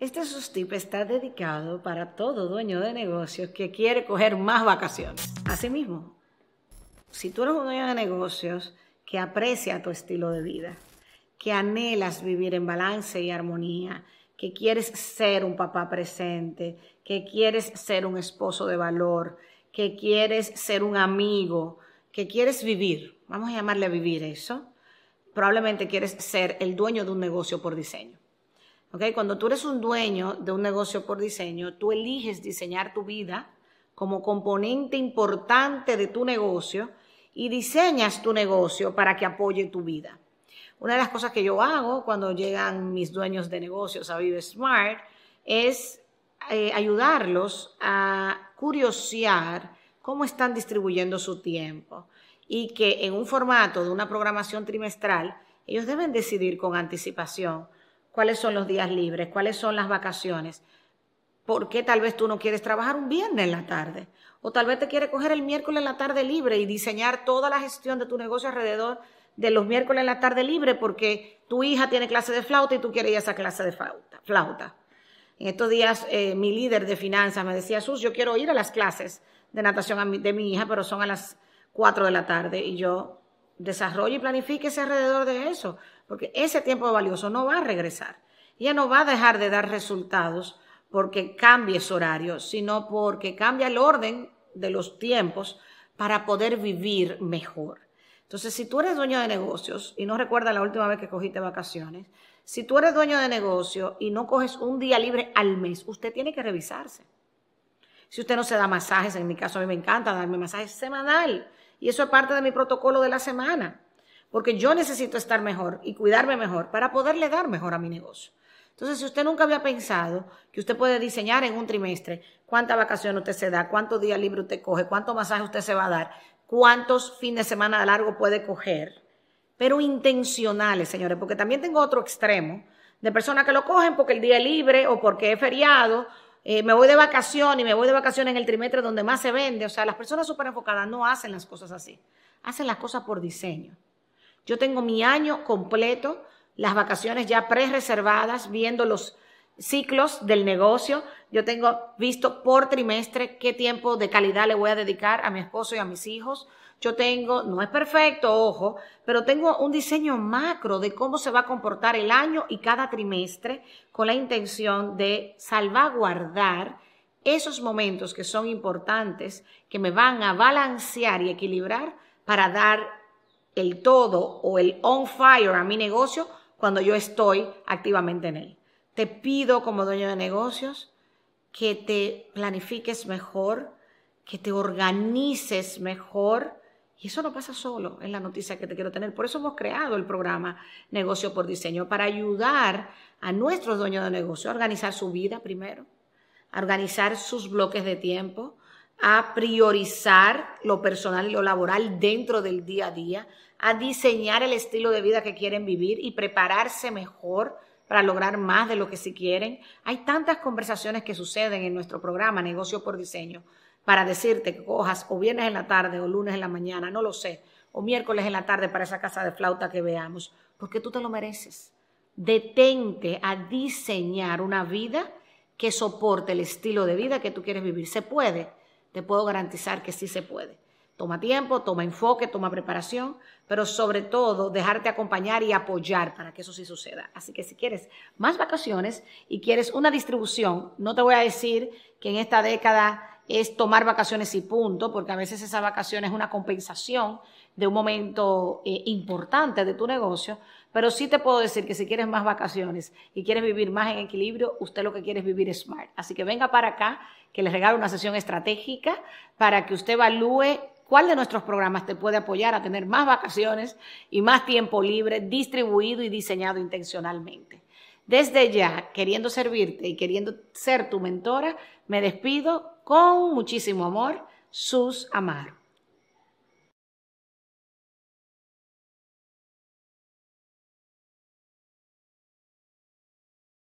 Este sustip está dedicado para todo dueño de negocios que quiere coger más vacaciones. Asimismo, si tú eres un dueño de negocios que aprecia tu estilo de vida, que anhelas vivir en balance y armonía, que quieres ser un papá presente, que quieres ser un esposo de valor, que quieres ser un amigo, que quieres vivir, vamos a llamarle vivir eso, probablemente quieres ser el dueño de un negocio por diseño. Cuando tú eres un dueño de un negocio por diseño, tú eliges diseñar tu vida como componente importante de tu negocio y diseñas tu negocio para que apoye tu vida. Una de las cosas que yo hago cuando llegan mis dueños de negocios a Vive Smart es eh, ayudarlos a curiosear cómo están distribuyendo su tiempo y que en un formato de una programación trimestral ellos deben decidir con anticipación cuáles son los días libres, cuáles son las vacaciones. ¿Por qué tal vez tú no quieres trabajar un viernes en la tarde? O tal vez te quieres coger el miércoles en la tarde libre y diseñar toda la gestión de tu negocio alrededor de los miércoles en la tarde libre porque tu hija tiene clase de flauta y tú quieres ir a esa clase de flauta. En estos días eh, mi líder de finanzas me decía, Sus, yo quiero ir a las clases de natación de mi hija, pero son a las 4 de la tarde. Y yo desarrollo y planifíquese alrededor de eso porque ese tiempo valioso no va a regresar. Ella no va a dejar de dar resultados porque cambie su horario, sino porque cambia el orden de los tiempos para poder vivir mejor. Entonces, si tú eres dueño de negocios y no recuerdas la última vez que cogiste vacaciones, si tú eres dueño de negocio y no coges un día libre al mes, usted tiene que revisarse. Si usted no se da masajes, en mi caso a mí me encanta darme masajes semanal y eso es parte de mi protocolo de la semana porque yo necesito estar mejor y cuidarme mejor para poderle dar mejor a mi negocio. Entonces, si usted nunca había pensado que usted puede diseñar en un trimestre cuánta vacación usted se da, cuántos días libre usted coge, cuánto masaje usted se va a dar, cuántos fines de semana largo puede coger, pero intencionales, señores, porque también tengo otro extremo de personas que lo cogen porque el día es libre o porque es feriado, eh, me voy de vacación y me voy de vacación en el trimestre donde más se vende. O sea, las personas súper enfocadas no hacen las cosas así, hacen las cosas por diseño. Yo tengo mi año completo, las vacaciones ya pre-reservadas, viendo los ciclos del negocio. Yo tengo visto por trimestre qué tiempo de calidad le voy a dedicar a mi esposo y a mis hijos. Yo tengo, no es perfecto, ojo, pero tengo un diseño macro de cómo se va a comportar el año y cada trimestre con la intención de salvaguardar esos momentos que son importantes, que me van a balancear y equilibrar para dar el todo o el on fire a mi negocio cuando yo estoy activamente en él. Te pido como dueño de negocios que te planifiques mejor, que te organices mejor. Y eso no pasa solo, en la noticia que te quiero tener. Por eso hemos creado el programa Negocio por Diseño, para ayudar a nuestros dueños de negocio a organizar su vida primero, a organizar sus bloques de tiempo, a priorizar lo personal y lo laboral dentro del día a día, a diseñar el estilo de vida que quieren vivir y prepararse mejor para lograr más de lo que sí quieren. Hay tantas conversaciones que suceden en nuestro programa Negocio por Diseño para decirte que cojas o viernes en la tarde o lunes en la mañana, no lo sé, o miércoles en la tarde para esa casa de flauta que veamos, porque tú te lo mereces. Detente a diseñar una vida que soporte el estilo de vida que tú quieres vivir. ¿Se puede? Te puedo garantizar que sí se puede. Toma tiempo, toma enfoque, toma preparación, pero sobre todo dejarte acompañar y apoyar para que eso sí suceda. Así que si quieres más vacaciones y quieres una distribución, no te voy a decir que en esta década es tomar vacaciones y punto, porque a veces esa vacación es una compensación de un momento eh, importante de tu negocio, pero sí te puedo decir que si quieres más vacaciones y quieres vivir más en equilibrio, usted lo que quiere es vivir smart. Así que venga para acá, que les regalo una sesión estratégica para que usted evalúe cuál de nuestros programas te puede apoyar a tener más vacaciones y más tiempo libre distribuido y diseñado intencionalmente. Desde ya, queriendo servirte y queriendo ser tu mentora, me despido con muchísimo amor, Sus Amaro.